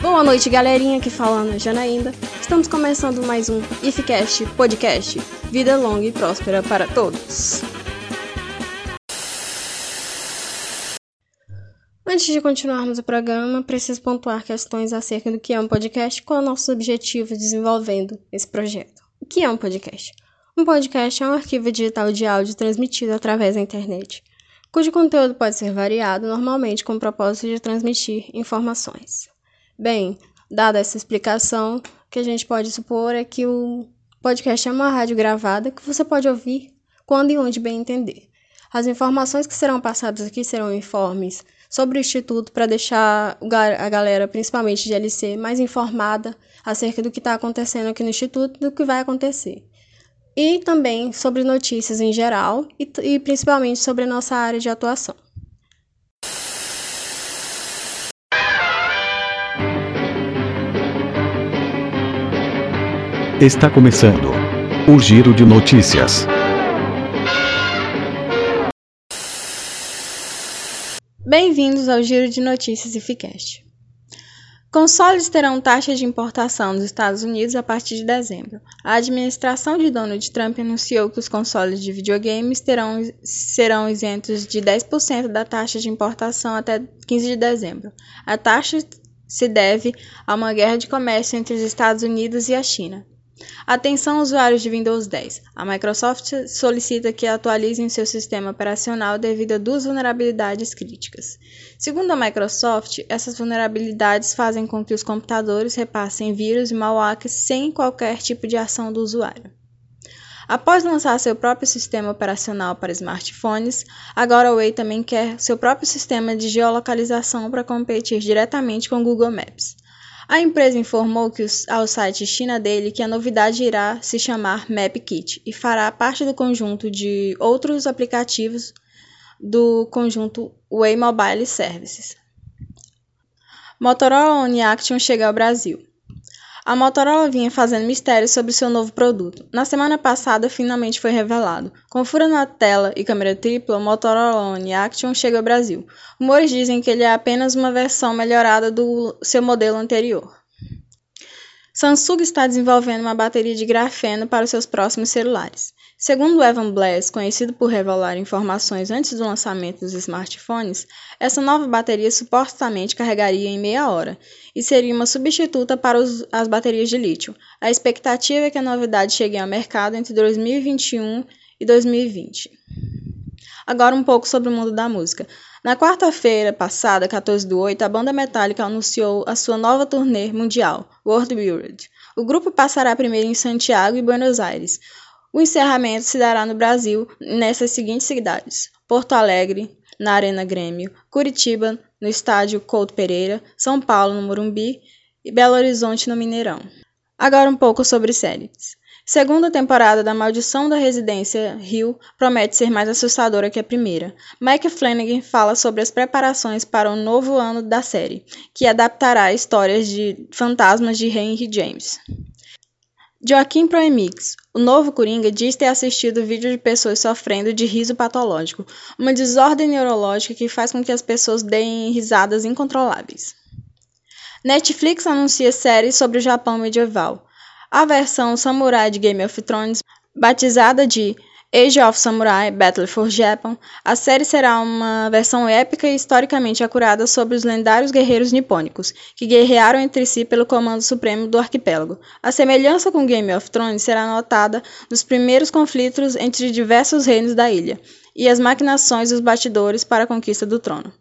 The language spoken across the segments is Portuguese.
Boa noite, galerinha, que falando Janaína. Estamos começando mais um IFCast Podcast. Vida longa e próspera para todos. Antes de continuarmos o programa, preciso pontuar questões acerca do que é um podcast e qual é o nosso objetivo desenvolvendo esse projeto. O que é um podcast? Um podcast é um arquivo digital de áudio transmitido através da internet, cujo conteúdo pode ser variado, normalmente com o propósito de transmitir informações. Bem, dada essa explicação, o que a gente pode supor é que o podcast é uma rádio gravada que você pode ouvir quando e onde bem entender. As informações que serão passadas aqui serão informes sobre o Instituto para deixar a galera, principalmente de LC, mais informada acerca do que está acontecendo aqui no Instituto e do que vai acontecer. E também sobre notícias em geral e, e principalmente sobre a nossa área de atuação. Está começando o Giro de Notícias. Bem-vindos ao Giro de Notícias Ificast. Consoles terão taxa de importação dos Estados Unidos a partir de dezembro. A administração de Donald Trump anunciou que os consoles de videogames terão, serão isentos de 10% da taxa de importação até 15 de dezembro. A taxa se deve a uma guerra de comércio entre os Estados Unidos e a China. Atenção usuários de Windows 10. A Microsoft solicita que atualizem seu sistema operacional devido a duas vulnerabilidades críticas. Segundo a Microsoft, essas vulnerabilidades fazem com que os computadores repassem vírus e malwares sem qualquer tipo de ação do usuário. Após lançar seu próprio sistema operacional para smartphones, agora a Huawei também quer seu próprio sistema de geolocalização para competir diretamente com Google Maps. A empresa informou que ao site China Daily que a novidade irá se chamar MapKit e fará parte do conjunto de outros aplicativos do conjunto Way Mobile Services. Motorola One Action chega ao Brasil. A Motorola vinha fazendo mistério sobre seu novo produto. Na semana passada, finalmente foi revelado. Com fura na tela e câmera tripla, o Motorola One Action chega ao Brasil. Rumores dizem que ele é apenas uma versão melhorada do seu modelo anterior. Samsung está desenvolvendo uma bateria de grafeno para os seus próximos celulares. Segundo Evan Blass, conhecido por revelar informações antes do lançamento dos smartphones, essa nova bateria supostamente carregaria em meia hora e seria uma substituta para os, as baterias de lítio. A expectativa é que a novidade chegue ao mercado entre 2021 e 2020. Agora um pouco sobre o mundo da música. Na quarta-feira passada, 14 do 8, a banda Metallica anunciou a sua nova turnê mundial, World World. O grupo passará primeiro em Santiago e Buenos Aires. O encerramento se dará no Brasil nessas seguintes cidades: Porto Alegre, na Arena Grêmio, Curitiba, no estádio Couto Pereira, São Paulo, no Morumbi e Belo Horizonte, no Mineirão. Agora um pouco sobre séries. Segunda temporada da Maldição da Residência Hill promete ser mais assustadora que a primeira. Mike Flanagan fala sobre as preparações para o novo ano da série, que adaptará histórias de fantasmas de Henry James. Joaquim Proemix, o novo Coringa, diz ter assistido vídeo de pessoas sofrendo de riso patológico, uma desordem neurológica que faz com que as pessoas deem risadas incontroláveis. Netflix anuncia série sobre o Japão medieval. A versão samurai de Game of Thrones, batizada de Age of Samurai Battle for Japan, a série será uma versão épica e historicamente acurada sobre os lendários guerreiros nipônicos, que guerrearam entre si pelo comando supremo do arquipélago. A semelhança com Game of Thrones será notada nos primeiros conflitos entre diversos reinos da ilha e as maquinações dos bastidores para a conquista do trono.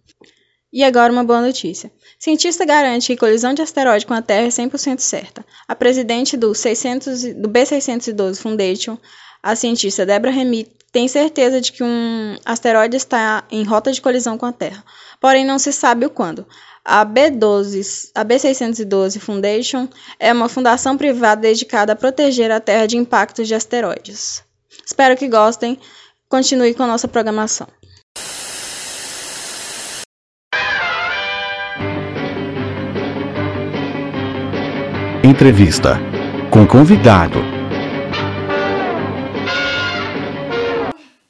E agora uma boa notícia. Cientista garante que colisão de asteroide com a Terra é 100% certa. A presidente do, 600, do B612 Foundation a cientista Deborah Remy tem certeza de que um asteroide está em rota de colisão com a Terra, porém não se sabe o quando. A B12, a B612 Foundation é uma fundação privada dedicada a proteger a Terra de impactos de asteroides. Espero que gostem. Continue com a nossa programação. Entrevista com convidado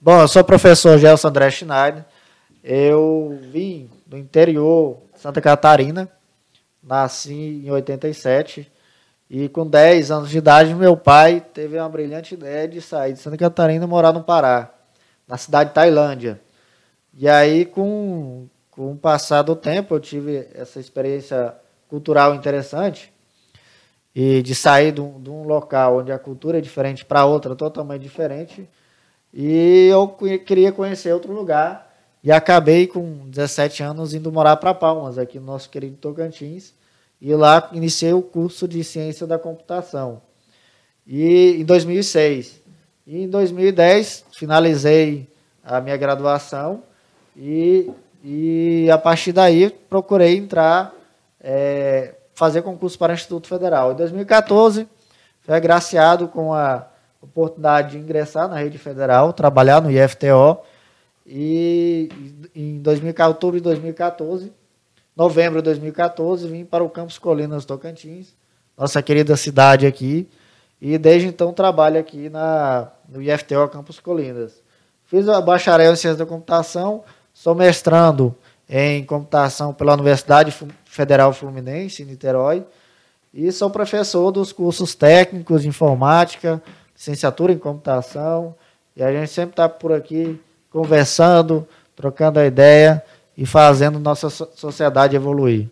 Bom, eu sou o professor Gelson André Schneider. Eu vim do interior Santa Catarina, nasci em 87 e com 10 anos de idade meu pai teve uma brilhante ideia de sair de Santa Catarina e morar no Pará, na cidade de Tailândia. E aí com, com o passar do tempo eu tive essa experiência cultural interessante e de sair de um, de um local onde a cultura é diferente para outra totalmente diferente. E eu queria conhecer outro lugar e acabei com 17 anos indo morar para Palmas, aqui no nosso querido Tocantins. E lá iniciei o curso de Ciência da Computação. E em 2006. E em 2010 finalizei a minha graduação e, e a partir daí procurei entrar é, fazer concurso para o Instituto Federal. Em 2014, fui agraciado com a oportunidade de ingressar na rede federal, trabalhar no IFTO. E em 2014, outubro de 2014, novembro de 2014, vim para o Campus Colinas Tocantins, nossa querida cidade aqui. E desde então trabalho aqui na, no IFTO Campus Colinas. Fiz a bacharel em Ciência da Computação, sou mestrando em computação pela Universidade Federal Fluminense, em Niterói, e sou professor dos cursos técnicos de informática, licenciatura em computação, e a gente sempre está por aqui conversando, trocando a ideia e fazendo nossa sociedade evoluir.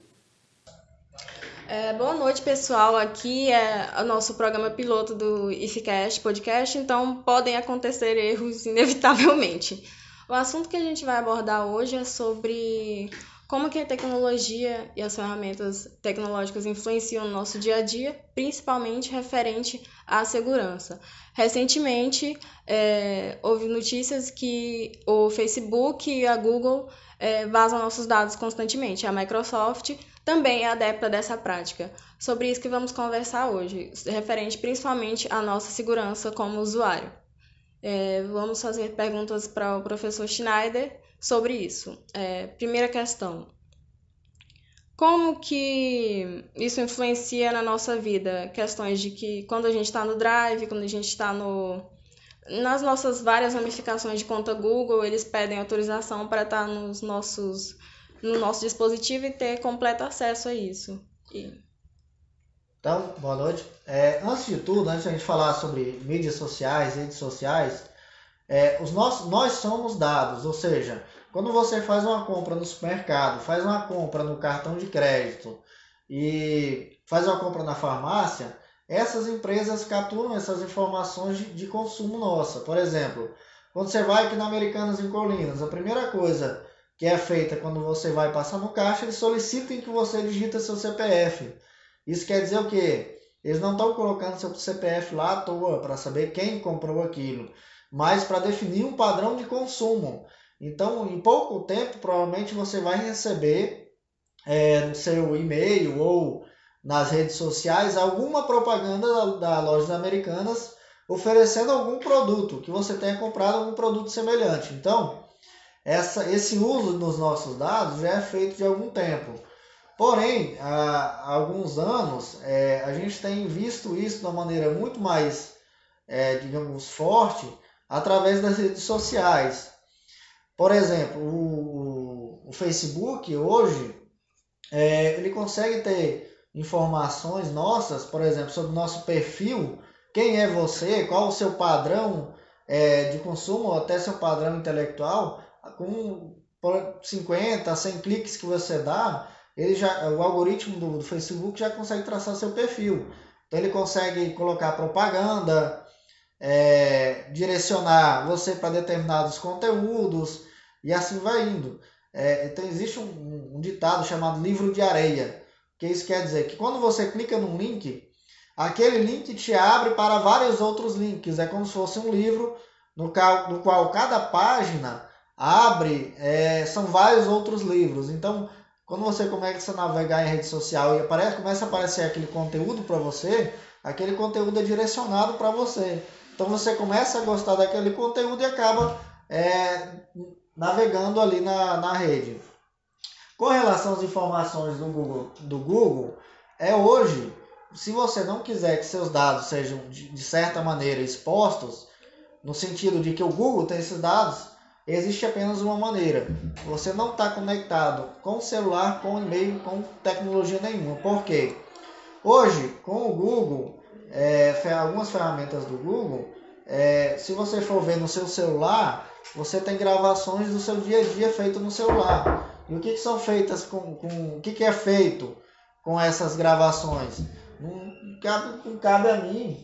É, boa noite, pessoal. Aqui é o nosso programa piloto do IFCast Podcast, então podem acontecer erros inevitavelmente. O assunto que a gente vai abordar hoje é sobre como que a tecnologia e as ferramentas tecnológicas influenciam no nosso dia a dia, principalmente referente à segurança. Recentemente, é, houve notícias que o Facebook e a Google é, vazam nossos dados constantemente. A Microsoft também é adepta dessa prática. Sobre isso que vamos conversar hoje, referente principalmente à nossa segurança como usuário. É, vamos fazer perguntas para o professor Schneider sobre isso. É, primeira questão. Como que isso influencia na nossa vida? Questões de que quando a gente está no Drive, quando a gente está no nas nossas várias ramificações de conta Google, eles pedem autorização para estar tá nos nossos no nosso dispositivo e ter completo acesso a isso. E... Então, boa noite. É, antes de tudo, antes de a gente falar sobre mídias sociais, redes sociais, é, os nossos, nós somos dados, ou seja, quando você faz uma compra no supermercado, faz uma compra no cartão de crédito e faz uma compra na farmácia, essas empresas capturam essas informações de, de consumo nossa. Por exemplo, quando você vai aqui na Americanas em Colinas, a primeira coisa que é feita quando você vai passar no caixa, eles solicitam que você digita seu CPF. Isso quer dizer o quê? Eles não estão colocando seu CPF lá à toa para saber quem comprou aquilo mas para definir um padrão de consumo. Então, em pouco tempo, provavelmente você vai receber é, no seu e-mail ou nas redes sociais alguma propaganda da, da Lojas Americanas oferecendo algum produto, que você tenha comprado algum produto semelhante. Então, essa, esse uso dos nossos dados já é feito de algum tempo. Porém, há, alguns anos, é, a gente tem visto isso de uma maneira muito mais, é, digamos, forte, através das redes sociais. Por exemplo, o, o Facebook hoje é, ele consegue ter informações nossas, por exemplo, sobre o nosso perfil, quem é você, qual o seu padrão é, de consumo, ou até seu padrão intelectual, com 50, 100 cliques que você dá, ele já, o algoritmo do, do Facebook já consegue traçar seu perfil. Então ele consegue colocar propaganda, é, direcionar você para determinados conteúdos e assim vai indo. É, então existe um, um, ditado chamado livro de areia, que isso quer dizer que quando você clica num link, aquele link te abre para vários outros links. É como se fosse um livro no qual, no qual cada página abre, é, são vários outros livros. Então, quando você começa a navegar em rede social e aparece, começa a aparecer aquele conteúdo para você, aquele conteúdo é direcionado para você. Então você começa a gostar daquele conteúdo e acaba é, navegando ali na, na rede. Com relação às informações do Google, do Google, é hoje, se você não quiser que seus dados sejam de, de certa maneira expostos, no sentido de que o Google tem esses dados, existe apenas uma maneira. Você não está conectado com o celular, com e-mail, com tecnologia nenhuma. Por quê? Hoje, com o Google, é, algumas ferramentas do Google, é, se você for ver no seu celular, você tem gravações do seu dia a dia feito no celular. E o que, que são feitas com, com o que, que é feito com essas gravações? Não cabe, cabe a mim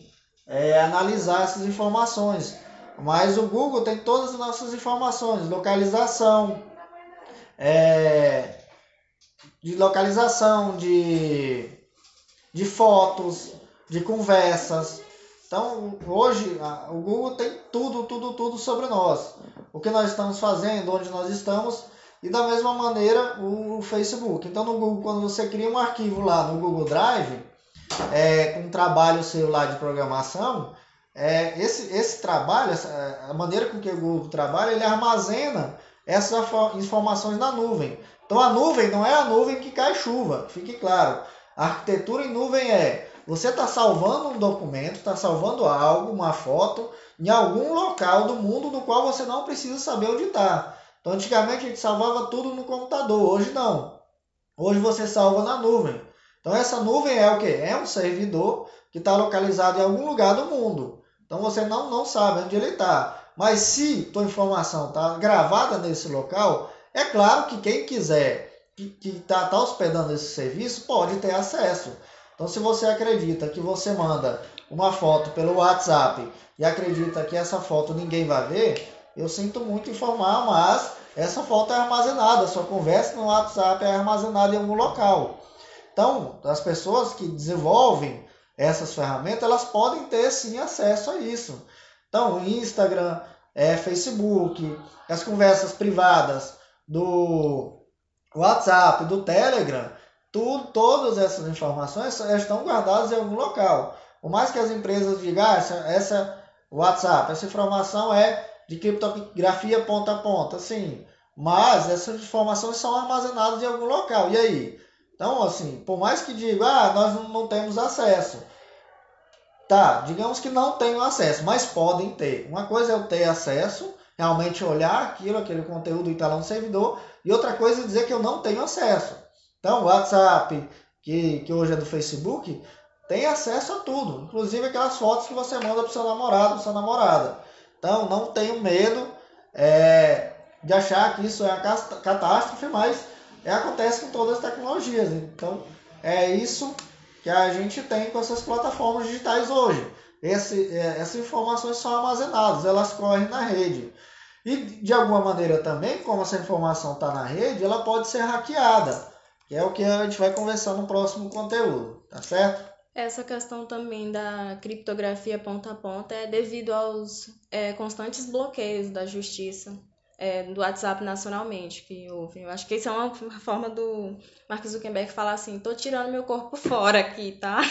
é, analisar essas informações. Mas o Google tem todas as nossas informações, localização, é, de localização, de, de fotos, de conversas. Então, hoje, o Google tem tudo, tudo, tudo sobre nós. O que nós estamos fazendo, onde nós estamos, e da mesma maneira o Facebook. Então, no Google, quando você cria um arquivo lá no Google Drive, é, com um trabalho seu lá de programação, é, esse, esse trabalho, essa, a maneira com que o Google trabalha, ele armazena essas informações na nuvem. Então a nuvem não é a nuvem que cai chuva, fique claro. A arquitetura em nuvem é você está salvando um documento, está salvando algo, uma foto, em algum local do mundo no qual você não precisa saber onde está. Então antigamente a gente salvava tudo no computador, hoje não. Hoje você salva na nuvem. Então essa nuvem é o que? É um servidor que está localizado em algum lugar do mundo. Então você não, não sabe onde ele está. Mas se tua informação está gravada nesse local, é claro que quem quiser que está tá hospedando esse serviço pode ter acesso. Então se você acredita que você manda uma foto pelo WhatsApp e acredita que essa foto ninguém vai ver, eu sinto muito informar, mas essa foto é armazenada, sua conversa no WhatsApp é armazenada em algum local. Então, as pessoas que desenvolvem essas ferramentas, elas podem ter sim acesso a isso. Então, Instagram, é, Facebook, as conversas privadas do WhatsApp, do Telegram, tudo, todas essas informações estão guardadas em algum local. Por mais que as empresas digam, ah, essa, essa WhatsApp, essa informação é de criptografia ponta a ponta, sim. Mas essas informações são armazenadas em algum local. E aí? Então, assim, por mais que diga, ah, nós não, temos acesso. Tá, digamos que não tenham acesso, mas podem ter. Uma coisa é eu ter acesso, realmente olhar aquilo, aquele conteúdo e estar lá no servidor, e outra coisa é dizer que eu não tenho acesso. Então, o WhatsApp, que, que hoje é do Facebook, tem acesso a tudo, inclusive aquelas fotos que você manda para o seu namorado, para sua namorada. Então, não tenho medo é, de achar que isso é uma catástrofe, mas é, acontece com todas as tecnologias. Então, é isso que a gente tem com essas plataformas digitais hoje. Esse, é, essas informações são armazenadas, elas correm na rede. E de alguma maneira também, como essa informação está na rede, ela pode ser hackeada, que é o que a gente vai conversar no próximo conteúdo, tá certo? Essa questão também da criptografia ponta a ponta é devido aos é, constantes bloqueios da justiça é, do WhatsApp nacionalmente que houve. Eu acho que isso é uma forma do Mark Zuckerberg falar assim, tô tirando meu corpo fora aqui, tá?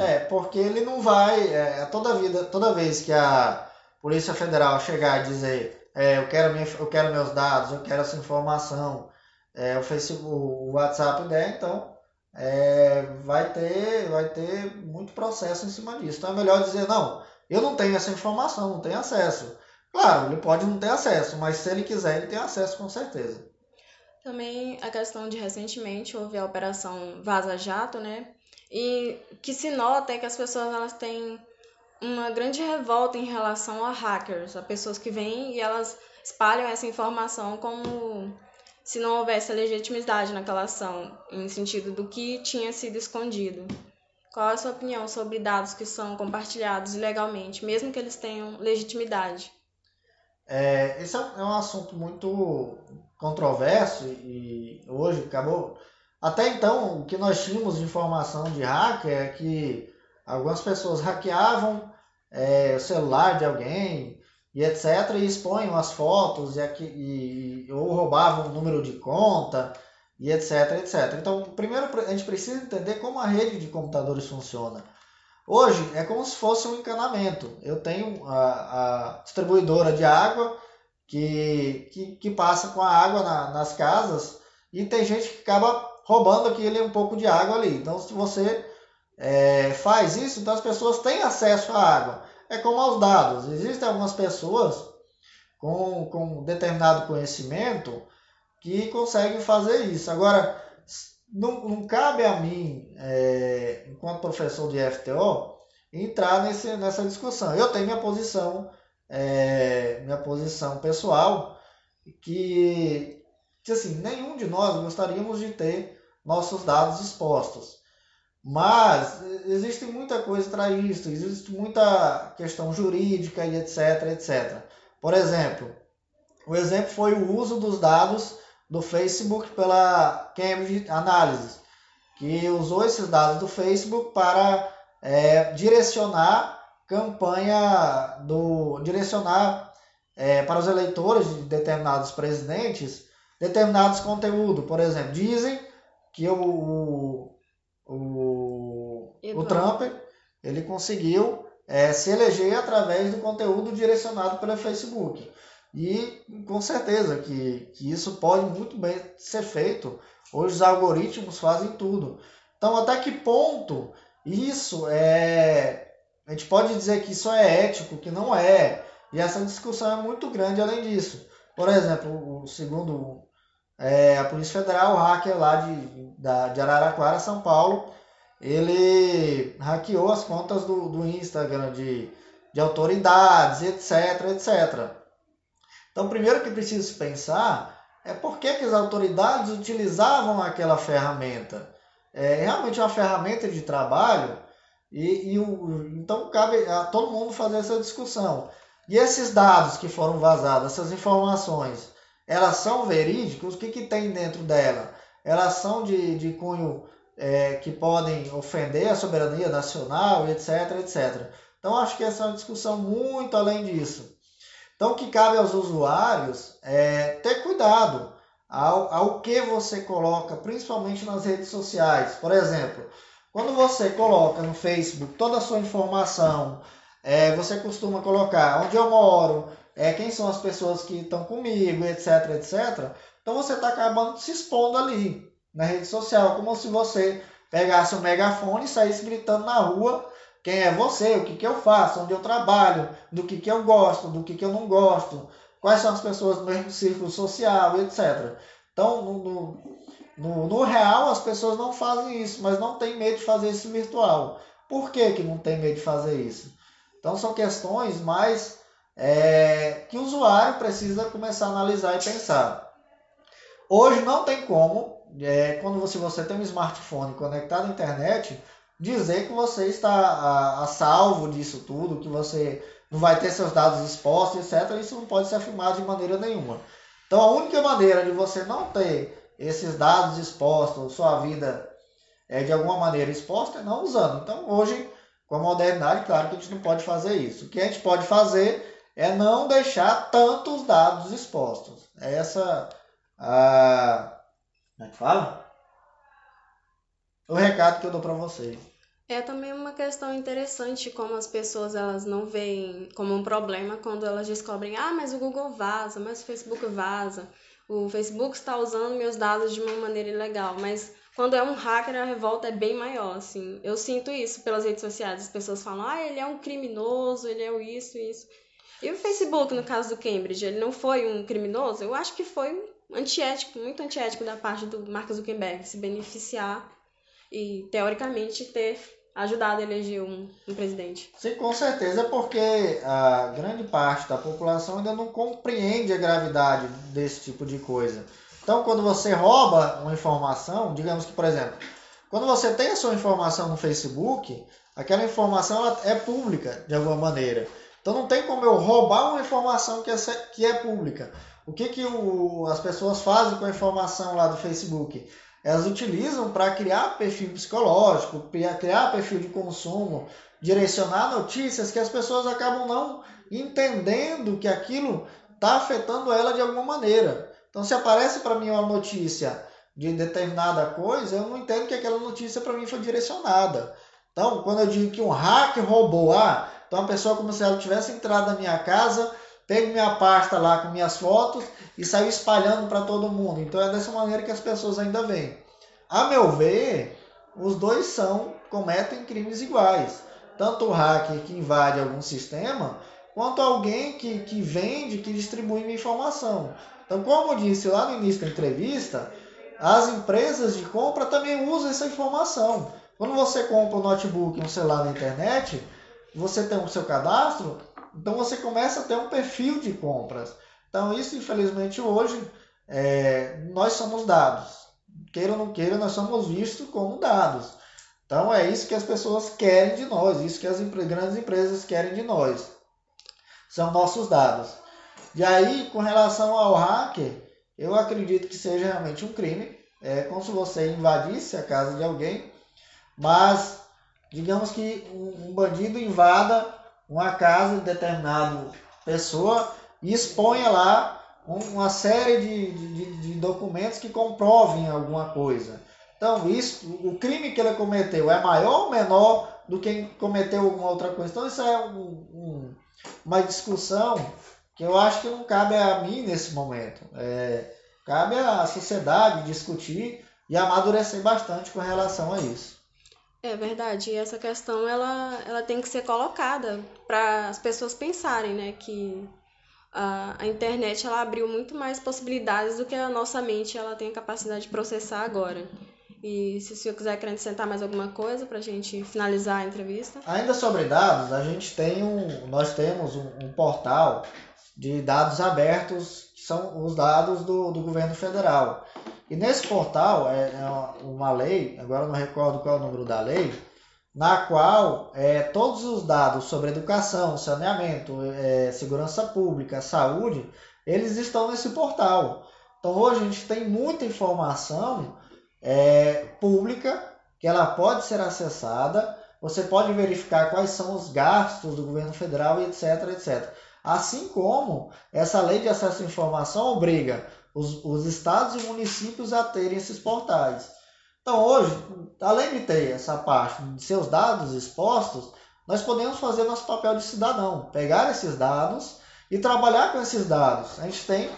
É, porque ele não vai, é, toda vida, toda vez que a Polícia Federal chegar e dizer, é, eu quero minha, eu quero meus dados, eu quero essa informação, é, o Facebook, o WhatsApp der, então é, vai ter, vai ter muito processo em cima disso. Então é melhor dizer não, eu não tenho essa informação, não tenho acesso. Claro, ele pode não ter acesso, mas se ele quiser, ele tem acesso com certeza. Também a questão de recentemente houve a operação Vaza Jato, né? E que se nota é que as pessoas elas têm uma grande revolta em relação a hackers, a pessoas que vêm e elas espalham essa informação como se não houvesse legitimidade naquela ação, em sentido do que tinha sido escondido. Qual é a sua opinião sobre dados que são compartilhados ilegalmente, mesmo que eles tenham legitimidade? É, esse é um, é um assunto muito controverso e hoje acabou. Até então, o que nós tínhamos de informação de hacker é que algumas pessoas hackeavam é, o celular de alguém e etc. e expunham as fotos e, e, ou roubavam o número de conta e etc, etc. Então, primeiro a gente precisa entender como a rede de computadores funciona. Hoje é como se fosse um encanamento. Eu tenho a, a distribuidora de água que, que, que, passa com a água na, nas casas e tem gente que acaba roubando aquele um pouco de água ali. Então, se você é, faz isso, então as pessoas têm acesso à água. É como aos dados. Existem algumas pessoas com, com determinado conhecimento que conseguem fazer isso. Agora, não, não cabe a mim, é, enquanto professor de FTO, entrar nesse, nessa discussão. Eu tenho minha posição, é, minha posição pessoal, que, assim, nenhum de nós gostaríamos de ter nossos dados expostos. Mas existe muita coisa para isso, existe muita questão jurídica e etc, etc. Por exemplo, o exemplo foi o uso dos dados do Facebook pela Cambridge Analysis, que usou esses dados do Facebook para é, direcionar campanha do direcionar é, para os eleitores de determinados presidentes determinados conteúdos. Por exemplo, dizem que o, o, o Trump ele conseguiu é, se eleger através do conteúdo direcionado pelo Facebook. E com certeza que, que isso pode muito bem ser feito. Hoje os algoritmos fazem tudo. Então, até que ponto isso é. A gente pode dizer que isso é ético, que não é. E essa discussão é muito grande além disso. Por exemplo, o segundo é, a Polícia Federal, o hacker lá de, da, de Araraquara, São Paulo, ele hackeou as contas do, do Instagram de, de autoridades, etc, etc. Então, primeiro que preciso pensar é por que, que as autoridades utilizavam aquela ferramenta. É realmente uma ferramenta de trabalho e, e o, então cabe a todo mundo fazer essa discussão. E esses dados que foram vazados, essas informações, elas são verídicas? O que, que tem dentro dela? Elas são de, de cunho é, que podem ofender a soberania nacional, etc, etc. Então, acho que essa é uma discussão muito além disso. Então, o que cabe aos usuários é ter cuidado ao, ao que você coloca, principalmente nas redes sociais. Por exemplo, quando você coloca no Facebook toda a sua informação, é, você costuma colocar onde eu moro, é, quem são as pessoas que estão comigo, etc, etc. Então você está acabando se expondo ali na rede social, como se você pegasse um megafone e saísse gritando na rua quem é você, o que, que eu faço, onde eu trabalho, do que, que eu gosto, do que, que eu não gosto, quais são as pessoas do mesmo círculo social, etc. Então, no, no, no, real, as pessoas não fazem isso, mas não tem medo de fazer isso virtual. Por que, que não tem medo de fazer isso? Então, são questões mais é, que o usuário precisa começar a analisar e pensar. Hoje não tem como, é, quando você, você tem um smartphone conectado à internet, dizer que você está a, a, salvo disso tudo, que você não vai ter seus dados expostos, etc. Isso não pode ser afirmado de maneira nenhuma. Então a única maneira de você não ter esses dados expostos, sua vida é, de alguma maneira exposta, é não usando. Então hoje, com a modernidade, claro que a gente não pode fazer isso. O que a gente pode fazer é não deixar tantos dados expostos. É essa a como é que fala? O recado que eu dou para vocês. É também uma questão interessante como as pessoas elas não veem como um problema quando elas descobrem, ah, mas o Google vaza, mas o Facebook vaza, o Facebook está usando meus dados de uma maneira ilegal, mas quando é um hacker a revolta é bem maior, assim. Eu sinto isso pelas redes sociais, as pessoas falam, ah, ele é um criminoso, ele é isso, isso. E o Facebook, no caso do Cambridge, ele não foi um criminoso? Eu acho que foi antiético, muito antiético da parte do Mark Zuckerberg se beneficiar e, teoricamente, ter ajudado a eleger um, um presidente. Sim, com certeza, porque a grande parte da população ainda não compreende a gravidade desse tipo de coisa. Então, quando você rouba uma informação, digamos que, por exemplo, quando você tem a sua informação no Facebook, aquela informação é pública de alguma maneira. Então não tem como eu roubar uma informação que é, que é pública. O que, que o, as pessoas fazem com a informação lá do Facebook? Elas utilizam para criar perfil psicológico, criar perfil de consumo, direcionar notícias que as pessoas acabam não entendendo que aquilo está afetando ela de alguma maneira. Então, se aparece para mim uma notícia de determinada coisa, eu não entendo que aquela notícia para mim foi direcionada. Então, quando eu digo que um hacker roubou, ah, então a pessoa como se ela tivesse entrado na minha casa, pego minha pasta lá com minhas fotos e saiu espalhando para todo mundo. Então é dessa maneira que as pessoas ainda veem. A meu ver, os dois são cometem crimes iguais. Tanto o hacker que invade algum sistema, quanto alguém que, que vende, que distribui minha informação. Então, como eu disse lá no início da entrevista, as empresas de compra também usam essa informação. Quando você compra um notebook, um celular na internet, você tem o seu cadastro, então você começa a ter um perfil de compras. Então, isso, infelizmente, hoje, é, nós somos dados. Queira ou não queira, nós somos vistos como dados. Então, é isso que as pessoas querem de nós, isso que as grandes empresas querem de nós. São nossos dados. E aí, com relação ao hacker, eu acredito que seja realmente um crime. É como se você invadisse a casa de alguém, mas digamos que um, bandido invada uma casa de determinada pessoa e exponha lá uma série de, de, de, documentos que comprovem alguma coisa. Então, isso, o crime que ele cometeu é maior ou menor do que cometeu alguma outra coisa? Então, isso é um, um, uma discussão que eu acho que não cabe a mim nesse momento. É, cabe à sociedade discutir e amadurecer bastante com relação a isso. É verdade, e essa questão ela, ela tem que ser colocada para as pessoas pensarem, né, que a, a internet ela abriu muito mais possibilidades do que a nossa mente ela tem a capacidade de processar agora. E se o senhor quiser acrescentar mais alguma coisa para a gente finalizar a entrevista. Ainda sobre dados, a gente tem um, nós temos um, um portal de dados abertos, que são os dados do, do governo federal. E nesse portal é, é uma lei, agora não recordo qual é o número da lei, na qual é, todos os dados sobre educação, saneamento, é, segurança pública, saúde, eles estão nesse portal. Então hoje a gente tem muita informação é, pública que ela pode ser acessada. Você pode verificar quais são os gastos do governo federal e etc, etc. Assim como essa lei de acesso à informação obriga os, os estados e municípios a terem esses portais. Então, hoje, além de ter essa parte de seus dados expostos, nós podemos fazer nosso papel de cidadão, pegar esses dados e trabalhar com esses dados. A gente tem,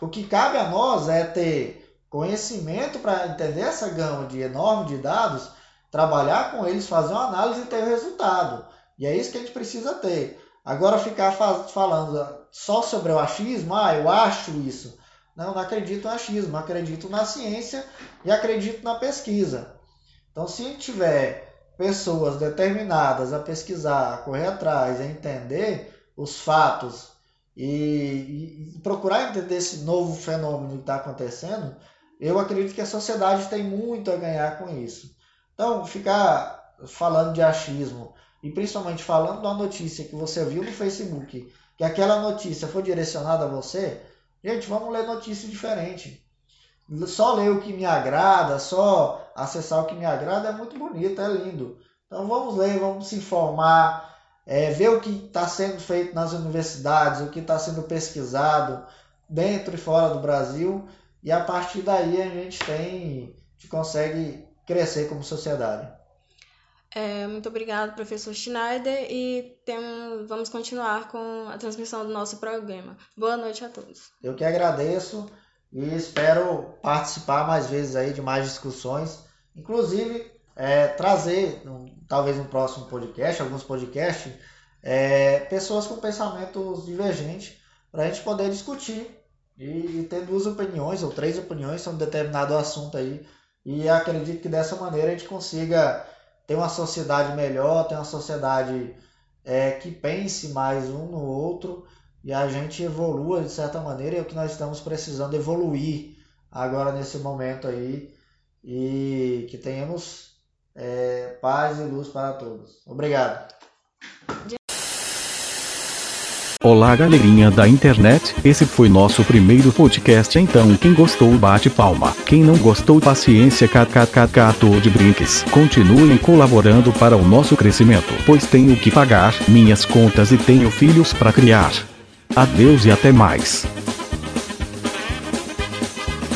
o que cabe a nós é ter conhecimento para entender essa gama de enorme de dados, trabalhar com eles, fazer uma análise e ter o resultado. E é isso que a gente precisa ter. Agora ficar falando só sobre o achismo, ah, eu acho isso. Não, não acredito no achismo, acredito na ciência e acredito na pesquisa. Então, se tiver pessoas determinadas a pesquisar, a correr atrás, a entender os fatos e, e procurar entender esse novo fenômeno que está acontecendo, eu acredito que a sociedade tem muito a ganhar com isso. Então, ficar falando de achismo e principalmente falando da notícia que você viu no Facebook, que aquela notícia foi direcionada a você, Gente, vamos ler notícia diferente. Só ler o que me agrada, só acessar o que me agrada é muito bonito, é lindo. Então vamos ler, vamos se informar, é, ver o que está sendo feito nas universidades, o que está sendo pesquisado dentro e fora do Brasil. E a partir daí a gente tem, a gente consegue crescer como sociedade. É, muito obrigado, professor Schneider, e tem, vamos continuar com a transmissão do nosso programa. Boa noite a todos. Eu que agradeço e espero participar mais vezes aí de mais discussões, inclusive é, trazer, um, talvez um próximo podcast, alguns podcasts, é, pessoas com pensamentos divergentes para a gente poder discutir e, e ter duas opiniões ou três opiniões sobre um determinado assunto aí. E acredito que dessa maneira a gente consiga ter uma sociedade melhor, ter uma sociedade é, que pense mais um no outro e a gente evolua de certa maneira é o que nós estamos precisando evoluir agora nesse momento aí e que tenhamos é, paz e luz para todos. Obrigado. Olá galerinha da internet, esse foi nosso primeiro podcast então quem gostou bate palma, quem não gostou paciência kkkk de brinques, continuem colaborando para o nosso crescimento, pois tenho que pagar minhas contas e tenho filhos para criar. Adeus e até mais.